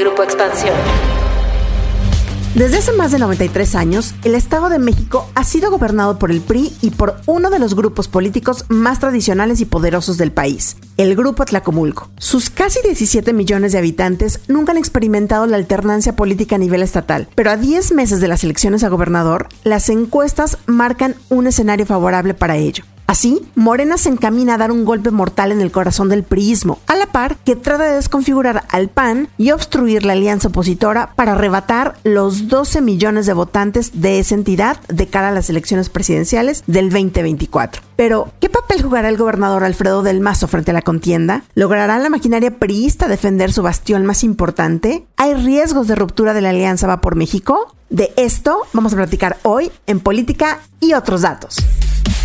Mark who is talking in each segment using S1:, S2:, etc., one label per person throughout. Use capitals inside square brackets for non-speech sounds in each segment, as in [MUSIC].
S1: Grupo Expansión.
S2: Desde hace más de 93 años, el Estado de México ha sido gobernado por el PRI y por uno de los grupos políticos más tradicionales y poderosos del país, el Grupo Atlacomulco. Sus casi 17 millones de habitantes nunca han experimentado la alternancia política a nivel estatal, pero a 10 meses de las elecciones a gobernador, las encuestas marcan un escenario favorable para ello. Así, Morena se encamina a dar un golpe mortal en el corazón del priismo, a la par que trata de desconfigurar al PAN y obstruir la alianza opositora para arrebatar los 12 millones de votantes de esa entidad de cara a las elecciones presidenciales del 2024. Pero, ¿qué papel jugará el gobernador Alfredo del Mazo frente a la contienda? ¿Logrará la maquinaria priista defender su bastión más importante? ¿Hay riesgos de ruptura de la alianza Va por México? De esto vamos a platicar hoy en Política y otros datos.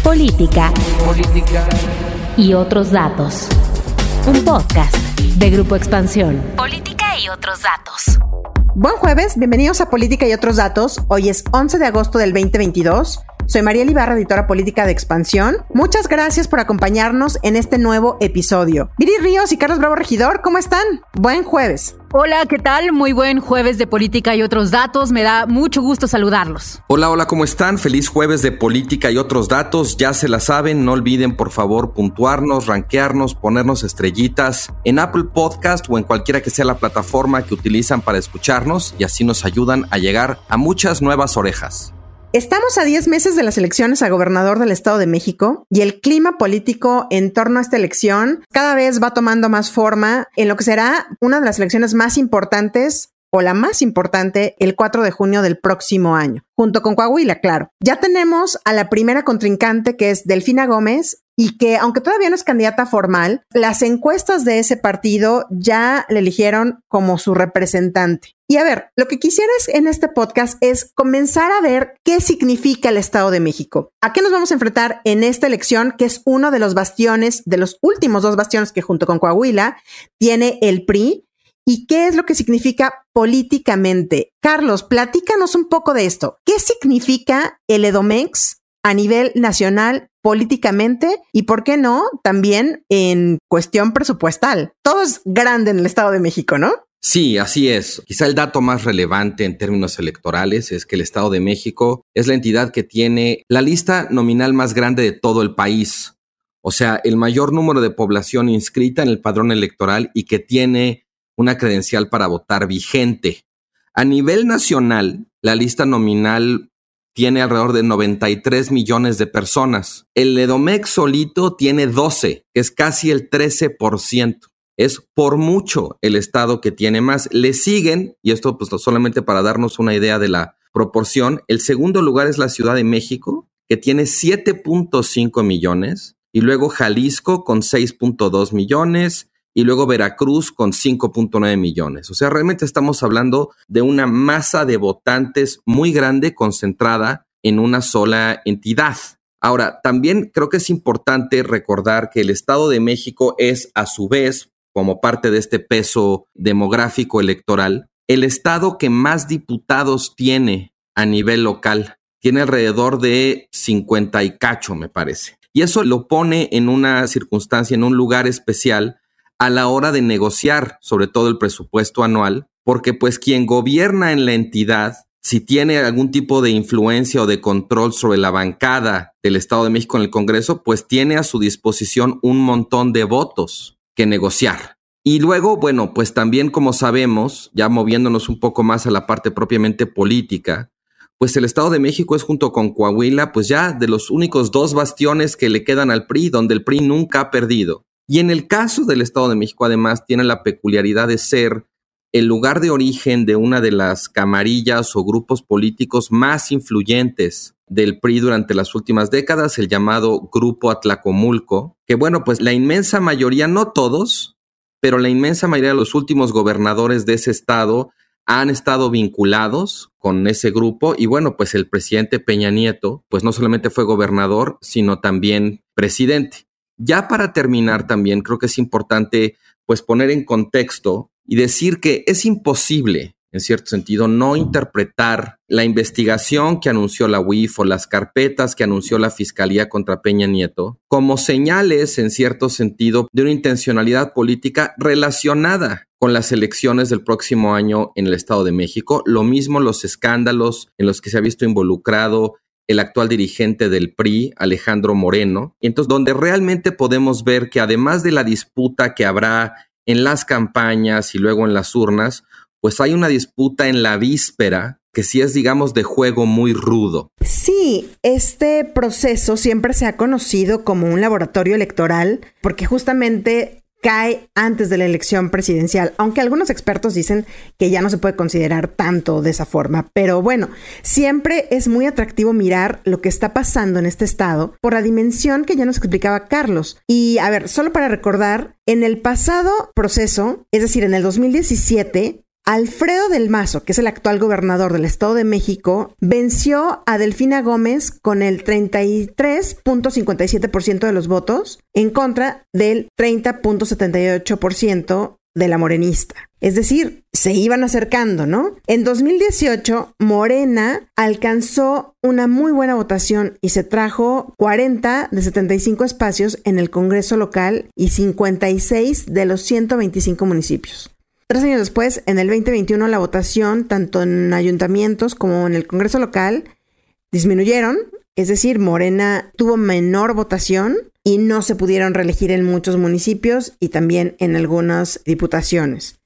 S1: Política. Política. Y otros datos. Un podcast de Grupo Expansión. Política y otros datos.
S2: Buen jueves, bienvenidos a Política y otros datos. Hoy es 11 de agosto del 2022. Soy María Ibarra, editora política de Expansión. Muchas gracias por acompañarnos en este nuevo episodio. Viri Ríos y Carlos Bravo Regidor, ¿cómo están? Buen jueves.
S3: Hola, ¿qué tal? Muy buen jueves de política y otros datos. Me da mucho gusto saludarlos.
S4: Hola, hola, ¿cómo están? Feliz jueves de política y otros datos. Ya se la saben, no olviden por favor puntuarnos, ranquearnos, ponernos estrellitas en Apple Podcast o en cualquiera que sea la plataforma que utilizan para escucharnos y así nos ayudan a llegar a muchas nuevas orejas.
S2: Estamos a 10 meses de las elecciones a gobernador del Estado de México y el clima político en torno a esta elección cada vez va tomando más forma en lo que será una de las elecciones más importantes o la más importante el 4 de junio del próximo año, junto con Coahuila, claro. Ya tenemos a la primera contrincante que es Delfina Gómez y que aunque todavía no es candidata formal, las encuestas de ese partido ya le eligieron como su representante. Y a ver, lo que quisiera en este podcast es comenzar a ver qué significa el Estado de México. ¿A qué nos vamos a enfrentar en esta elección, que es uno de los bastiones, de los últimos dos bastiones que junto con Coahuila tiene el PRI? ¿Y qué es lo que significa políticamente? Carlos, platícanos un poco de esto. ¿Qué significa el Edomex a nivel nacional políticamente y, por qué no, también en cuestión presupuestal? Todo es grande en el Estado de México, ¿no?
S4: Sí, así es. Quizá el dato más relevante en términos electorales es que el Estado de México es la entidad que tiene la lista nominal más grande de todo el país. O sea, el mayor número de población inscrita en el padrón electoral y que tiene una credencial para votar vigente. A nivel nacional, la lista nominal tiene alrededor de 93 millones de personas. El Edomex solito tiene 12, que es casi el 13%. Es por mucho el estado que tiene más. Le siguen, y esto pues solamente para darnos una idea de la proporción, el segundo lugar es la Ciudad de México, que tiene 7.5 millones, y luego Jalisco con 6.2 millones, y luego Veracruz con 5.9 millones. O sea, realmente estamos hablando de una masa de votantes muy grande concentrada en una sola entidad. Ahora, también creo que es importante recordar que el Estado de México es a su vez, como parte de este peso demográfico electoral, el estado que más diputados tiene a nivel local. Tiene alrededor de 50 y cacho, me parece. Y eso lo pone en una circunstancia, en un lugar especial, a la hora de negociar sobre todo el presupuesto anual, porque pues quien gobierna en la entidad, si tiene algún tipo de influencia o de control sobre la bancada del Estado de México en el Congreso, pues tiene a su disposición un montón de votos que negociar. Y luego, bueno, pues también como sabemos, ya moviéndonos un poco más a la parte propiamente política, pues el Estado de México es junto con Coahuila, pues ya de los únicos dos bastiones que le quedan al PRI, donde el PRI nunca ha perdido. Y en el caso del Estado de México, además, tiene la peculiaridad de ser el lugar de origen de una de las camarillas o grupos políticos más influyentes del PRI durante las últimas décadas, el llamado Grupo Atlacomulco, que bueno, pues la inmensa mayoría, no todos, pero la inmensa mayoría de los últimos gobernadores de ese estado han estado vinculados con ese grupo y bueno, pues el presidente Peña Nieto, pues no solamente fue gobernador, sino también presidente. Ya para terminar también creo que es importante pues poner en contexto y decir que es imposible en cierto sentido, no interpretar la investigación que anunció la UIF o las carpetas que anunció la Fiscalía contra Peña Nieto como señales, en cierto sentido, de una intencionalidad política relacionada con las elecciones del próximo año en el Estado de México. Lo mismo los escándalos en los que se ha visto involucrado el actual dirigente del PRI, Alejandro Moreno. Entonces, donde realmente podemos ver que además de la disputa que habrá en las campañas y luego en las urnas, pues hay una disputa en la víspera que sí es, digamos, de juego muy rudo.
S2: Sí, este proceso siempre se ha conocido como un laboratorio electoral porque justamente cae antes de la elección presidencial, aunque algunos expertos dicen que ya no se puede considerar tanto de esa forma. Pero bueno, siempre es muy atractivo mirar lo que está pasando en este estado por la dimensión que ya nos explicaba Carlos. Y a ver, solo para recordar, en el pasado proceso, es decir, en el 2017, Alfredo del Mazo, que es el actual gobernador del Estado de México, venció a Delfina Gómez con el 33.57% de los votos en contra del 30.78% de la morenista. Es decir, se iban acercando, ¿no? En 2018, Morena alcanzó una muy buena votación y se trajo 40 de 75 espacios en el Congreso local y 56 de los 125 municipios. Tres años después, en el 2021, la votación, tanto en ayuntamientos como en el Congreso local, disminuyeron, es decir, Morena tuvo menor votación y no se pudieron reelegir en muchos municipios y también en algunas diputaciones.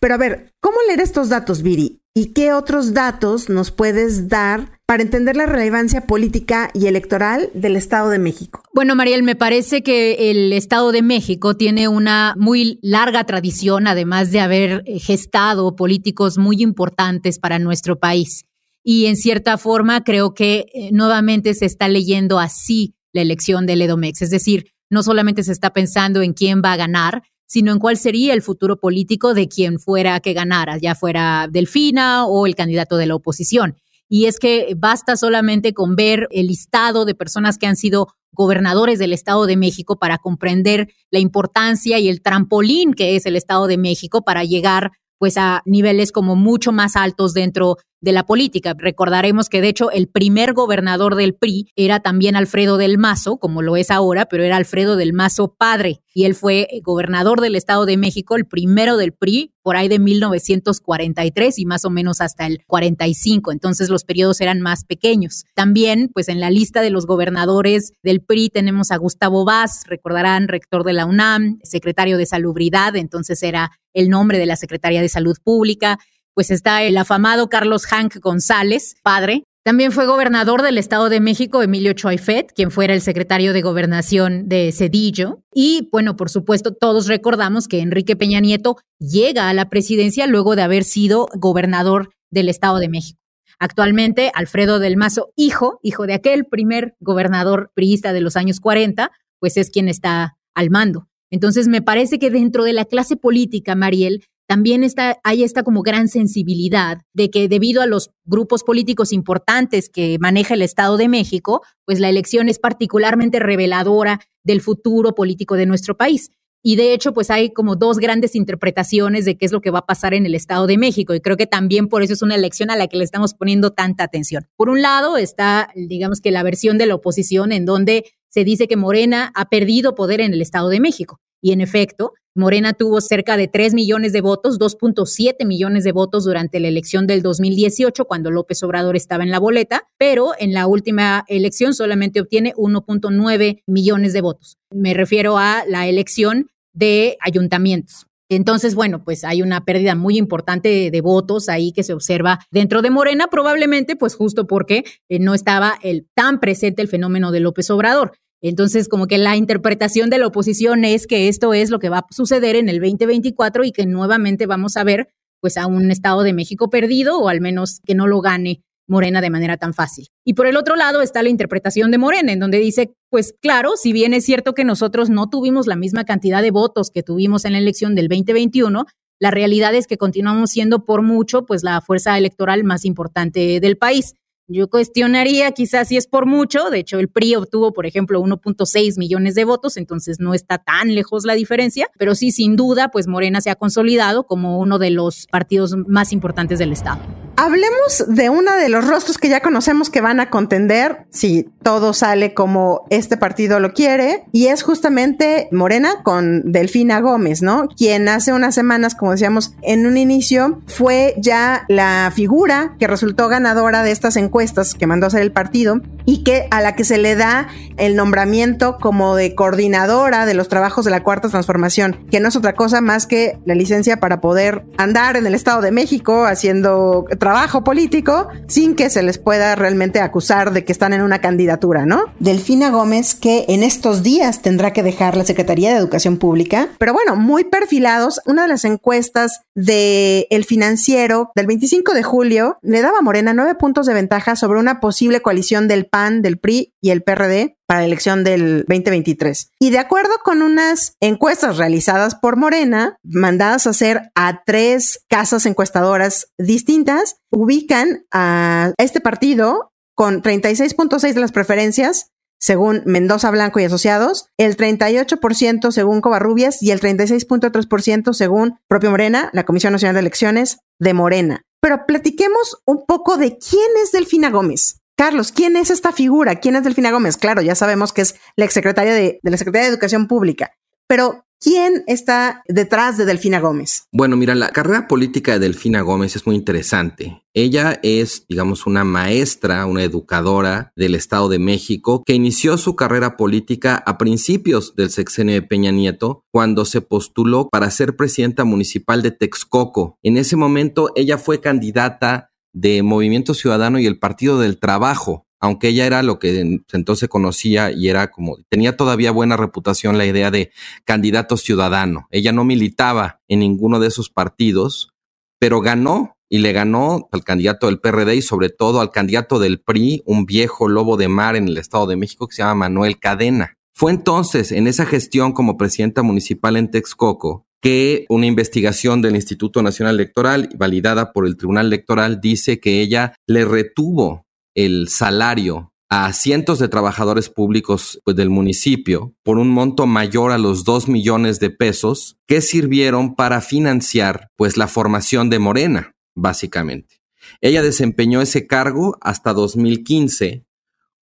S2: Pero a ver, ¿cómo leer estos datos, Viri? ¿Y qué otros datos nos puedes dar para entender la relevancia política y electoral del Estado de México?
S3: Bueno, Mariel, me parece que el Estado de México tiene una muy larga tradición, además de haber gestado políticos muy importantes para nuestro país. Y en cierta forma creo que eh, nuevamente se está leyendo así la elección del Edomex. Es decir, no solamente se está pensando en quién va a ganar, sino en cuál sería el futuro político de quien fuera que ganara, ya fuera Delfina o el candidato de la oposición. Y es que basta solamente con ver el listado de personas que han sido gobernadores del Estado de México para comprender la importancia y el trampolín que es el Estado de México para llegar pues a niveles como mucho más altos dentro de la política. Recordaremos que de hecho el primer gobernador del PRI era también Alfredo del Mazo, como lo es ahora, pero era Alfredo del Mazo padre. Y él fue gobernador del Estado de México, el primero del PRI, por ahí de 1943 y más o menos hasta el 45. Entonces los periodos eran más pequeños. También, pues en la lista de los gobernadores del PRI tenemos a Gustavo Vaz, recordarán, rector de la UNAM, secretario de Salubridad, entonces era el nombre de la Secretaría de Salud Pública pues está el afamado Carlos Hank González, padre. También fue gobernador del Estado de México Emilio Choifet, quien fuera el secretario de gobernación de Cedillo. Y bueno, por supuesto, todos recordamos que Enrique Peña Nieto llega a la presidencia luego de haber sido gobernador del Estado de México. Actualmente, Alfredo del Mazo, hijo, hijo de aquel primer gobernador priista de los años 40, pues es quien está al mando. Entonces, me parece que dentro de la clase política, Mariel, también está, hay esta como gran sensibilidad de que debido a los grupos políticos importantes que maneja el Estado de México, pues la elección es particularmente reveladora del futuro político de nuestro país. Y de hecho, pues hay como dos grandes interpretaciones de qué es lo que va a pasar en el Estado de México. Y creo que también por eso es una elección a la que le estamos poniendo tanta atención. Por un lado está, digamos que la versión de la oposición en donde se dice que Morena ha perdido poder en el Estado de México. Y en efecto, Morena tuvo cerca de 3 millones de votos, 2.7 millones de votos durante la elección del 2018, cuando López Obrador estaba en la boleta, pero en la última elección solamente obtiene 1.9 millones de votos. Me refiero a la elección de ayuntamientos. Entonces, bueno, pues hay una pérdida muy importante de, votos ahí que se observa dentro de Morena, probablemente pues justo porque eh, no estaba el, tan presente el fenómeno de López Obrador. Entonces, como que la interpretación de la oposición es que esto es lo que va a suceder en el 2024 y que nuevamente vamos a ver pues a un Estado de México perdido o al menos que no lo gane Morena de manera tan fácil. Y por el otro lado está la interpretación de Morena, en donde dice, pues claro, si bien es cierto que nosotros no tuvimos la misma cantidad de votos que tuvimos en la elección del 2021, la realidad es que continuamos siendo por mucho pues la fuerza electoral más importante del país. Yo cuestionaría quizás si es por mucho, de hecho el PRI obtuvo, por ejemplo, 1.6 millones de votos, entonces no está tan lejos la diferencia, pero sí, sin duda, pues Morena se ha consolidado como uno de los partidos más importantes del Estado.
S2: Hablemos de uno de los rostros que ya conocemos que van a contender si todo sale como este partido lo quiere, y es justamente Morena con Delfina Gómez, ¿no? Quien hace unas semanas, como decíamos en un inicio, fue ya la figura que resultó ganadora de estas encuestas que mandó a hacer el partido y que a la que se le da el nombramiento como de coordinadora de los trabajos de la Cuarta Transformación, que no es otra cosa más que la licencia para poder andar en el Estado de México haciendo trabajo político sin que se les pueda realmente acusar de que están en una candidatura, ¿no? Delfina Gómez, que en estos días tendrá que dejar la Secretaría de Educación Pública, pero bueno, muy perfilados. Una de las encuestas de El Financiero del 25 de julio le daba a Morena nueve puntos de ventaja sobre una posible coalición del PAN, del PRI y el PRD para la elección del 2023. Y de acuerdo con unas encuestas realizadas por Morena, mandadas a hacer a tres casas encuestadoras distintas, ubican a este partido con 36.6 de las preferencias según Mendoza Blanco y Asociados, el 38% según Covarrubias y el 36.3% según propio Morena, la Comisión Nacional de Elecciones de Morena. Pero platiquemos un poco de quién es Delfina Gómez. Carlos, ¿quién es esta figura? ¿Quién es Delfina Gómez? Claro, ya sabemos que es la exsecretaria de, de la Secretaría de Educación Pública, pero ¿quién está detrás de Delfina Gómez?
S4: Bueno, mira, la carrera política de Delfina Gómez es muy interesante. Ella es, digamos, una maestra, una educadora del Estado de México que inició su carrera política a principios del sexenio de Peña Nieto, cuando se postuló para ser presidenta municipal de Texcoco. En ese momento ella fue candidata de Movimiento Ciudadano y el Partido del Trabajo, aunque ella era lo que entonces conocía y era como, tenía todavía buena reputación la idea de candidato ciudadano. Ella no militaba en ninguno de esos partidos, pero ganó y le ganó al candidato del PRD y sobre todo al candidato del PRI, un viejo lobo de mar en el Estado de México que se llama Manuel Cadena. Fue entonces en esa gestión como presidenta municipal en Texcoco que una investigación del Instituto Nacional Electoral, validada por el Tribunal Electoral, dice que ella le retuvo el salario a cientos de trabajadores públicos pues, del municipio por un monto mayor a los dos millones de pesos que sirvieron para financiar pues la formación de Morena, básicamente. Ella desempeñó ese cargo hasta 2015,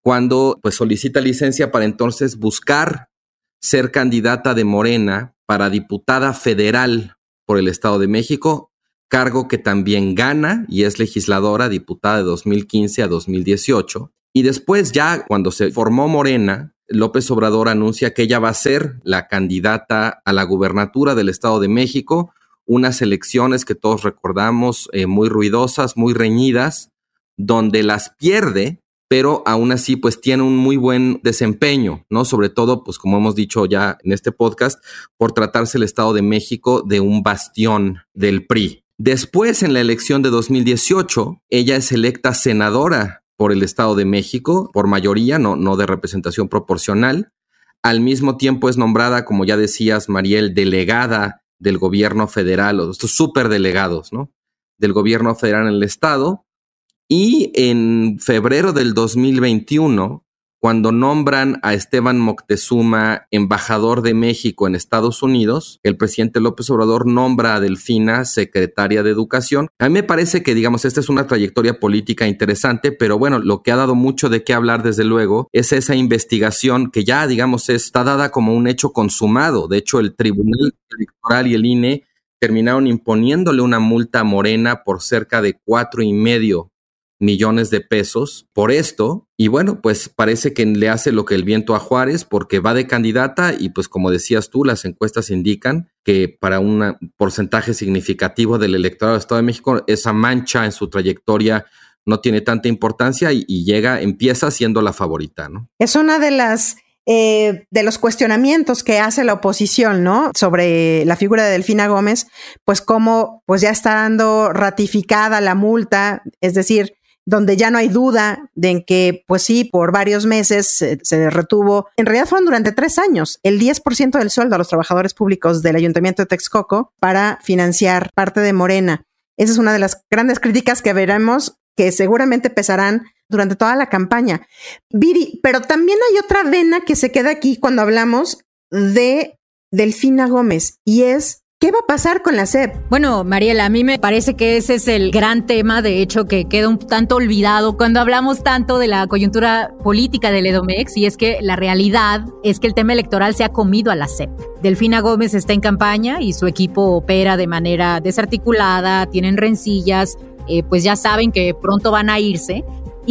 S4: cuando pues solicita licencia para entonces buscar ser candidata de Morena para diputada federal por el Estado de México, cargo que también gana y es legisladora, diputada de 2015 a 2018. Y después ya cuando se formó Morena, López Obrador anuncia que ella va a ser la candidata a la gubernatura del Estado de México, unas elecciones que todos recordamos eh, muy ruidosas, muy reñidas, donde las pierde pero aún así pues tiene un muy buen desempeño, ¿no? Sobre todo pues como hemos dicho ya en este podcast, por tratarse el Estado de México de un bastión del PRI. Después en la elección de 2018, ella es electa senadora por el Estado de México, por mayoría, no, no de representación proporcional. Al mismo tiempo es nombrada, como ya decías, Mariel, delegada del gobierno federal, o estos superdelegados, ¿no? Del gobierno federal en el Estado. Y en febrero del 2021, cuando nombran a Esteban Moctezuma embajador de México en Estados Unidos, el presidente López Obrador nombra a Delfina secretaria de Educación. A mí me parece que, digamos, esta es una trayectoria política interesante, pero bueno, lo que ha dado mucho de qué hablar, desde luego, es esa investigación que ya, digamos, está dada como un hecho consumado. De hecho, el Tribunal Electoral y el INE terminaron imponiéndole una multa morena por cerca de cuatro y medio millones de pesos por esto. Y bueno, pues parece que le hace lo que el viento a Juárez porque va de candidata y pues como decías tú, las encuestas indican que para un porcentaje significativo del electorado del Estado de México, esa mancha en su trayectoria no tiene tanta importancia y, llega, empieza siendo la favorita, ¿no?
S2: Es una de las eh, de los cuestionamientos que hace la oposición, ¿no? Sobre la figura de Delfina Gómez, pues cómo pues ya está dando ratificada la multa, es decir, donde ya no hay duda de en que, pues sí, por varios meses se, retuvo, en realidad fueron durante tres años, el 10% del sueldo a los trabajadores públicos del Ayuntamiento de Texcoco para financiar parte de Morena. Esa es una de las grandes críticas que veremos que seguramente pesarán durante toda la campaña. Viri, pero también hay otra vena que se queda aquí cuando hablamos de Delfina Gómez y es ¿Qué va a pasar con la SEP?
S3: Bueno, Mariela, a mí me parece que ese es el gran tema, de hecho, que queda un tanto olvidado cuando hablamos tanto de la coyuntura política del Edomex, y es que la realidad es que el tema electoral se ha comido a la SEP. Delfina Gómez está en campaña y su equipo opera de manera desarticulada, tienen rencillas, eh, pues ya saben que pronto van a irse.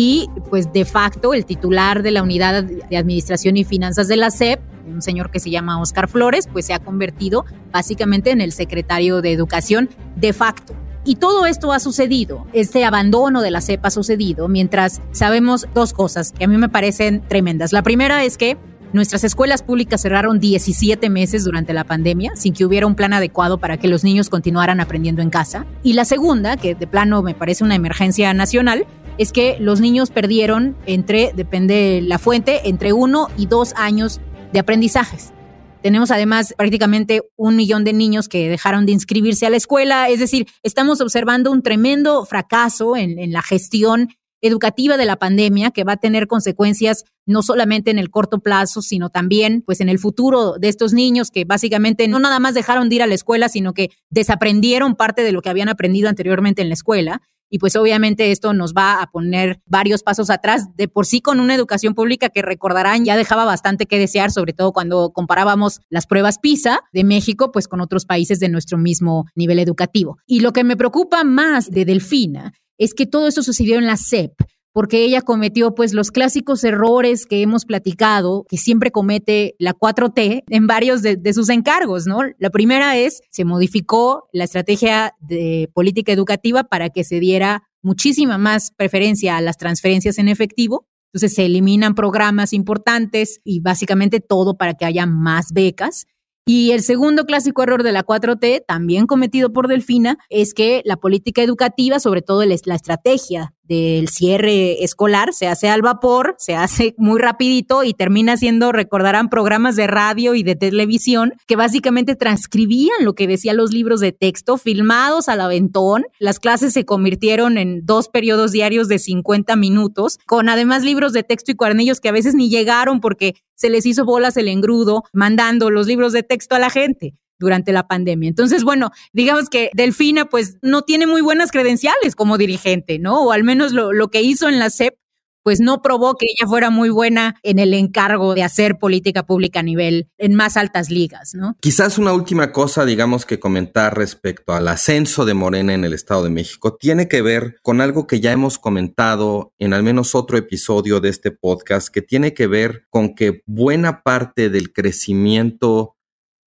S3: Y pues de facto el titular de la unidad de administración y finanzas de la SEP un señor que se llama Oscar Flores, pues se ha convertido básicamente en el secretario de Educación de facto. Y todo esto ha sucedido, este abandono de la CEP ha sucedido, mientras sabemos dos cosas que a mí me parecen tremendas. La primera es que Nuestras escuelas públicas cerraron 17 meses durante la pandemia sin que hubiera un plan adecuado para que los niños continuaran aprendiendo en casa. Y la segunda, que de plano me parece una emergencia nacional, es que los niños perdieron entre, depende la fuente, entre uno y dos años de aprendizajes. Tenemos además prácticamente un millón de niños que dejaron de inscribirse a la escuela, es decir, estamos observando un tremendo fracaso en, en la gestión educativa de la pandemia que va a tener consecuencias no solamente en el corto plazo, sino también pues en el futuro de estos niños que básicamente no nada más dejaron de ir a la escuela, sino que desaprendieron parte de lo que habían aprendido anteriormente en la escuela. Y pues obviamente esto nos va a poner varios pasos atrás de por sí con una educación pública que recordarán ya dejaba bastante que desear, sobre todo cuando comparábamos las pruebas PISA de México pues con otros países de nuestro mismo nivel educativo. Y lo que me preocupa más de Delfina es que todo eso sucedió en la SEP, porque ella cometió pues los clásicos errores que hemos platicado, que siempre comete la 4T en varios de, sus encargos, ¿no? La primera es, se modificó la estrategia de política educativa para que se diera muchísima más preferencia a las transferencias en efectivo. Entonces se eliminan programas importantes y básicamente todo para que haya más becas. Y el segundo clásico error de la 4T, también cometido por Delfina, es que la política educativa, sobre todo la estrategia del cierre escolar, se hace al vapor, se hace muy rapidito y termina siendo, recordarán, programas de radio y de televisión que básicamente transcribían lo que decían los libros de texto, filmados al aventón. Las clases se convirtieron en dos periodos diarios de 50 minutos, con además libros de texto y cuadernillos que a veces ni llegaron porque se les hizo bolas el engrudo mandando los libros de texto a la gente durante la pandemia. Entonces, bueno, digamos que Delfina pues no tiene muy buenas credenciales como dirigente, ¿no? O al menos lo, lo que hizo en la CEP pues no probó que ella fuera muy buena en el encargo de hacer política pública a nivel en más altas ligas, ¿no?
S4: Quizás una última cosa, digamos, que comentar respecto al ascenso de Morena en el Estado de México tiene que ver con algo que ya hemos comentado en al menos otro episodio de este podcast, que tiene que ver con que buena parte del crecimiento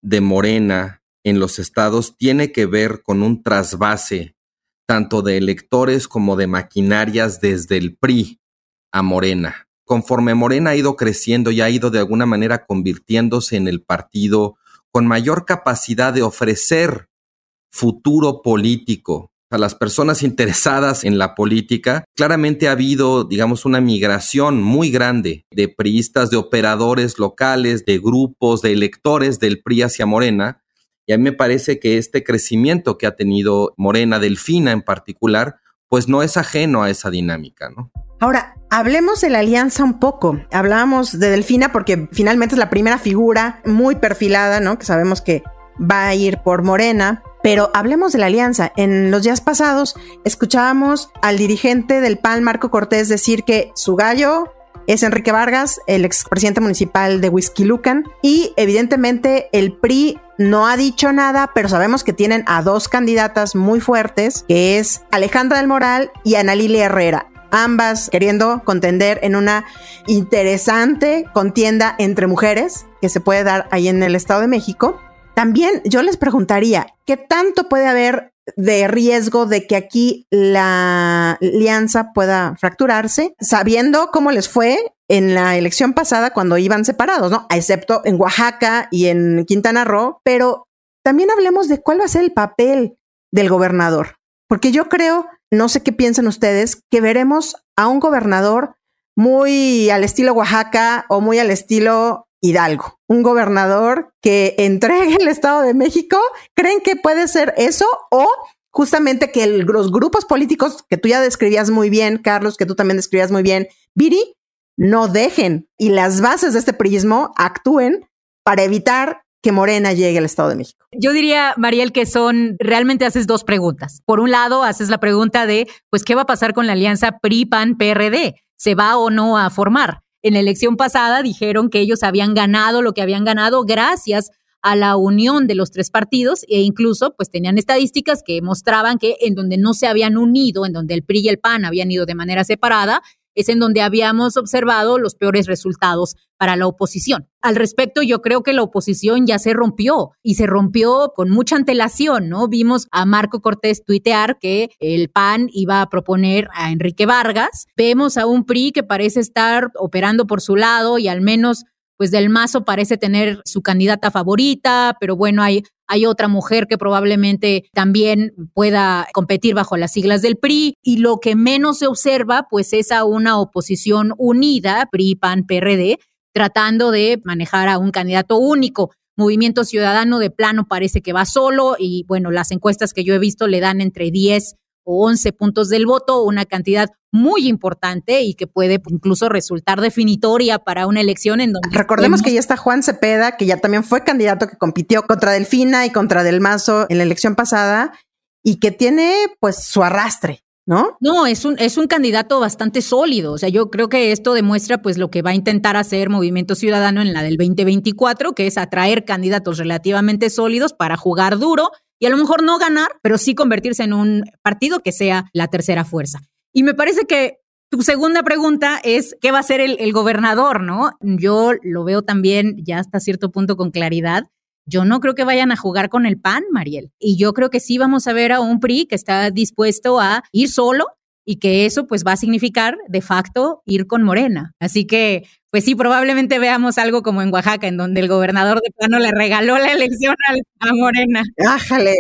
S4: de Morena en los estados tiene que ver con un trasvase tanto de electores como de maquinarias desde el PRI a Morena. Conforme Morena ha ido creciendo y ha ido de alguna manera convirtiéndose en el partido con mayor capacidad de ofrecer futuro político a las personas interesadas en la política, claramente ha habido, digamos, una migración muy grande de priistas, de operadores locales, de grupos, de electores del PRI hacia Morena. Y a mí me parece que este crecimiento que ha tenido Morena, Delfina en particular, pues no es ajeno a esa dinámica, ¿no?
S2: Ahora, hablemos de la alianza un poco. Hablábamos de Delfina porque finalmente es la primera figura muy perfilada, ¿no? Que sabemos que va a ir por Morena. Pero hablemos de la alianza. En los días pasados escuchábamos al dirigente del PAN, Marco Cortés, decir que su gallo es Enrique Vargas, el expresidente municipal de Lucan, y evidentemente el PRI no ha dicho nada, pero sabemos que tienen a dos candidatas muy fuertes, que es Alejandra del Moral y Ana Lilia Herrera ambas queriendo contender en una interesante contienda entre mujeres que se puede dar ahí en el Estado de México. También yo les preguntaría, ¿qué tanto puede haber de riesgo de que aquí la alianza pueda fracturarse, sabiendo cómo les fue en la elección pasada cuando iban separados, ¿no? Excepto en Oaxaca y en Quintana Roo, pero también hablemos de cuál va a ser el papel del gobernador, porque yo creo, no sé qué piensan ustedes, que veremos a un gobernador muy al estilo Oaxaca o muy al estilo Hidalgo, un gobernador que entregue el Estado de México. ¿Creen que puede ser eso o justamente que los grupos políticos que tú ya describías muy bien, Carlos, que tú también describías muy bien, Viri, no dejen y las bases de este prismo actúen para evitar que Morena llegue al Estado de México?
S3: Yo diría, Mariel, que son, realmente haces dos preguntas. Por un lado, haces la pregunta de, pues, ¿qué va a pasar con la alianza PRI-PAN-PRD? ¿Se va o no a formar? En la elección pasada dijeron que ellos habían ganado lo que habían ganado gracias a la unión de los tres partidos e incluso pues tenían estadísticas que mostraban que en donde no se habían unido, en donde el PRI y el PAN habían ido de manera separada, es en donde habíamos observado los peores resultados para la oposición. Al respecto, yo creo que la oposición ya se rompió y se rompió con mucha antelación, ¿no? Vimos a Marco Cortés tuitear que el PAN iba a proponer a Enrique Vargas. Vemos a un PRI que parece estar operando por su lado y al menos pues del Mazo parece tener su candidata favorita, pero bueno, hay, hay otra mujer que probablemente también pueda competir bajo las siglas del PRI y lo que menos se observa pues es a una oposición unida, PRI, PAN, PRD, tratando de manejar a un candidato único. Movimiento Ciudadano de plano parece que va solo y bueno, las encuestas que yo he visto le dan entre 10 o 11 puntos del voto, una cantidad muy importante y que puede incluso resultar definitoria para una elección en donde...
S2: Recordemos que ya está Juan Cepeda, que ya también fue candidato que compitió contra Delfina y contra Del Mazo en la elección pasada y que tiene pues su arrastre. ¿No?
S3: No, es un, es un candidato bastante sólido. O sea, yo creo que esto demuestra pues lo que va a intentar hacer Movimiento Ciudadano en la del 2024, que es atraer candidatos relativamente sólidos para jugar duro y a lo mejor no ganar, pero sí convertirse en un partido que sea la tercera fuerza. Y me parece que tu segunda pregunta es, ¿qué va a hacer el, el, gobernador? ¿no? Yo lo veo también ya hasta cierto punto con claridad. Yo no creo que vayan a jugar con el PAN, Mariel. Y yo creo que sí vamos a ver a un PRI que está dispuesto a ir solo y que eso pues va a significar de facto ir con Morena. Así que pues sí, probablemente veamos algo como en Oaxaca, en donde el gobernador de plano le regaló la elección a, Morena.
S2: Ájale.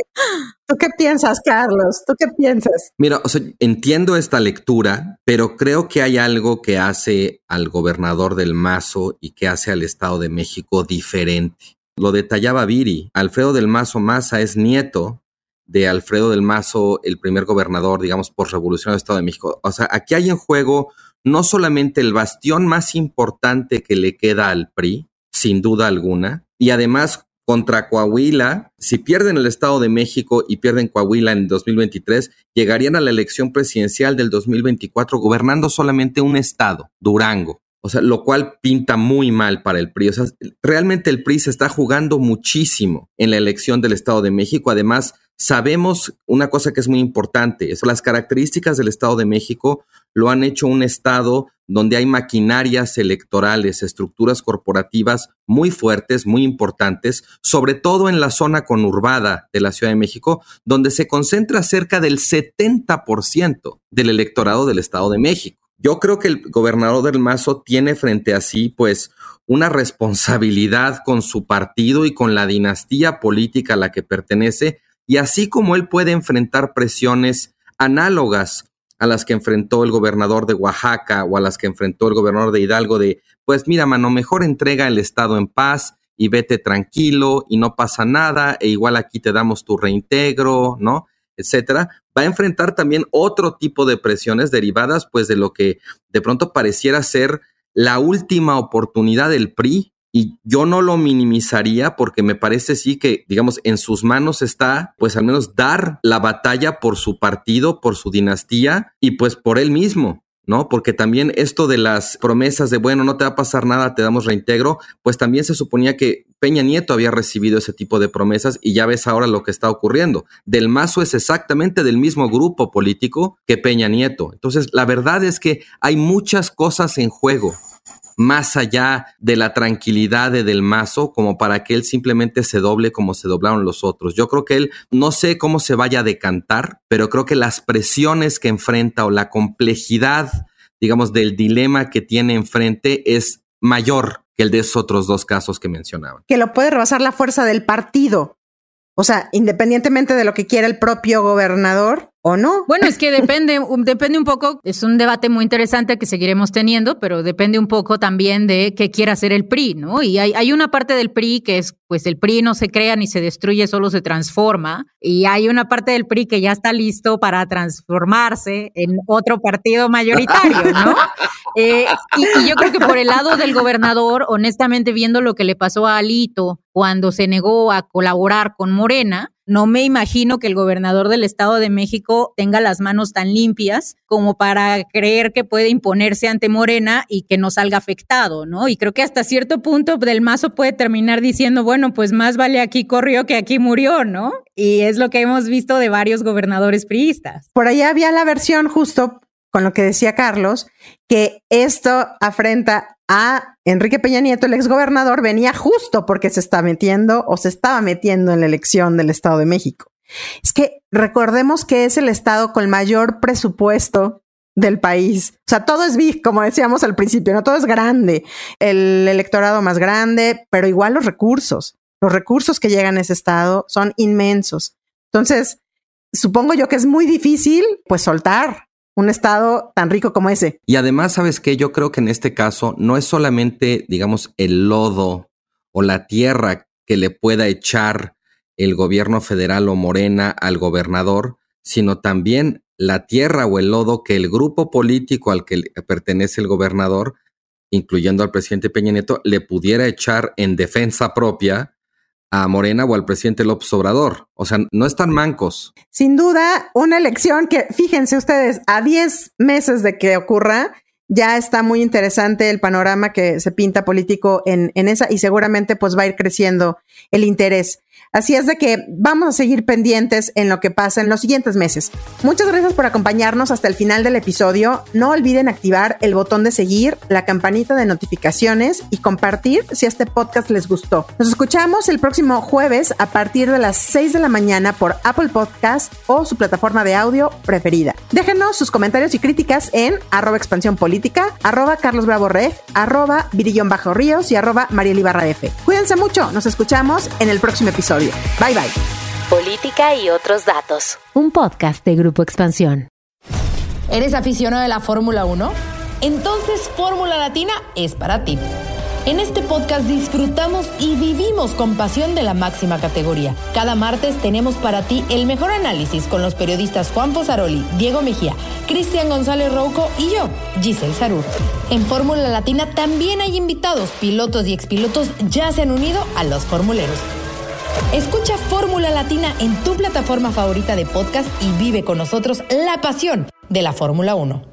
S2: ¿Tú qué piensas, Carlos? ¿Tú qué piensas?
S4: Mira, o sea, entiendo esta lectura, pero creo que hay algo que hace al gobernador del Mazo y que hace al Estado de México diferente. Lo detallaba Viri. Alfredo del Mazo Maza es nieto de Alfredo del Mazo, el primer gobernador, digamos, por revolución del Estado de México. O sea, aquí hay en juego no solamente el bastión más importante que le queda al PRI, sin duda alguna, y además contra Coahuila, si pierden el Estado de México y pierden Coahuila en 2023, llegarían a la elección presidencial del 2024 gobernando solamente un estado, Durango. O sea, lo cual pinta muy mal para el PRI. O sea, realmente el PRI se está jugando muchísimo en la elección del Estado de México. Además, sabemos una cosa que es muy importante. Es las características del Estado de México lo han hecho un Estado donde hay maquinarias electorales, estructuras corporativas muy fuertes, muy importantes, sobre todo en la zona conurbada de la Ciudad de México, donde se concentra cerca del 70% del electorado del Estado de México. Yo creo que el gobernador del Mazo tiene frente a sí, pues, una responsabilidad con su partido y con la dinastía política a la que pertenece, y así como él puede enfrentar presiones análogas a las que enfrentó el gobernador de Oaxaca o a las que enfrentó el gobernador de Hidalgo de, pues mira, mano, mejor entrega el Estado en paz y vete tranquilo y no pasa nada e igual aquí te damos tu reintegro, ¿no? etcétera, va a enfrentar también otro tipo de presiones derivadas pues de lo que de pronto pareciera ser la última oportunidad del PRI y yo no lo minimizaría porque me parece sí que, digamos, en sus manos está, pues al menos dar la batalla por su partido, por su dinastía y pues por él mismo. ¿no? Porque también esto de las promesas de, bueno, no te va a pasar nada, te damos reintegro, pues también se suponía que Peña Nieto había recibido ese tipo de promesas y ya ves ahora lo que está ocurriendo. Del Mazo es exactamente del mismo grupo político que Peña Nieto. Entonces, la verdad es que hay muchas cosas en juego más allá de la tranquilidad de Del Mazo como para que él simplemente se doble como se doblaron los otros. Yo creo que él no sé cómo se vaya a decantar, pero creo que las presiones que enfrenta o la complejidad, digamos, del dilema que tiene enfrente es mayor que el de esos otros dos casos que mencionaba.
S2: Que lo puede rebasar la fuerza del partido. O sea, independientemente de lo que quiera el propio gobernador, o no.
S3: Bueno, es que depende, depende un poco, es un debate muy interesante que seguiremos teniendo, pero depende un poco también de qué quiera hacer el PRI, ¿no? Y hay, hay una parte del PRI que es, pues el PRI no se crea ni se destruye, solo se transforma, y hay una parte del PRI que ya está listo para transformarse en otro partido mayoritario, ¿no? [LAUGHS] Eh, y, yo creo que por el lado del gobernador, honestamente, viendo lo que le pasó a Alito cuando se negó a colaborar con Morena, no me imagino que el gobernador del Estado de México tenga las manos tan limpias como para creer que puede imponerse ante Morena y que no salga afectado, ¿no? Y creo que hasta cierto punto del mazo puede terminar diciendo, bueno, pues más vale aquí corrió que aquí murió, ¿no? Y es lo que hemos visto de varios gobernadores priistas.
S2: Por ahí había la versión justo con lo que decía Carlos, que esto afrenta a Enrique Peña Nieto, el exgobernador, venía justo porque se está metiendo o se estaba metiendo en la elección del Estado de México. Es que recordemos que es el estado con mayor presupuesto del país. O sea, todo es big, como decíamos al principio, no todo es grande. El electorado más grande, pero igual los recursos. Los recursos que llegan a ese estado son inmensos. Entonces, supongo yo que es muy difícil, pues, soltar un estado tan rico como ese.
S4: Y además, ¿sabes qué? Yo creo que en este caso no es solamente, digamos, el lodo o la tierra que le pueda echar el gobierno federal o Morena al gobernador, sino también la tierra o el lodo que el grupo político al que pertenece el gobernador, incluyendo al presidente Peña Nieto, le pudiera echar en defensa propia a Morena o al presidente López Obrador. O sea, no están mancos.
S2: Sin duda, una elección que, fíjense ustedes, a 10 meses de que ocurra, ya está muy interesante el panorama que se pinta político en, en esa y seguramente pues va a ir creciendo el interés. Así es de que vamos a seguir pendientes en lo que pasa en los siguientes meses. Muchas gracias por acompañarnos hasta el final del episodio. No olviden activar el botón de seguir, la campanita de notificaciones y compartir si este podcast les gustó. Nos escuchamos el próximo jueves a partir de las 6 de la mañana por Apple Podcast o su plataforma de audio preferida. Déjenos sus comentarios y críticas en arroba expansión política, arroba Carlos arroba Virillón Bajo Ríos y arroba Mariel F. Cuídense mucho, nos escuchamos en el próximo episodio. Bye bye.
S1: Política y otros datos. Un podcast de Grupo Expansión.
S5: ¿Eres aficionado de la Fórmula 1? Entonces Fórmula Latina es para ti. En este podcast disfrutamos y vivimos con pasión de la máxima categoría. Cada martes tenemos para ti el mejor análisis con los periodistas Juan Posaroli, Diego Mejía, Cristian González Rouco y yo, Giselle Sarur. En Fórmula Latina también hay invitados, pilotos y expilotos ya se han unido a los formuleros. Escucha Fórmula Latina en tu plataforma favorita de podcast y vive con nosotros la pasión de la Fórmula 1.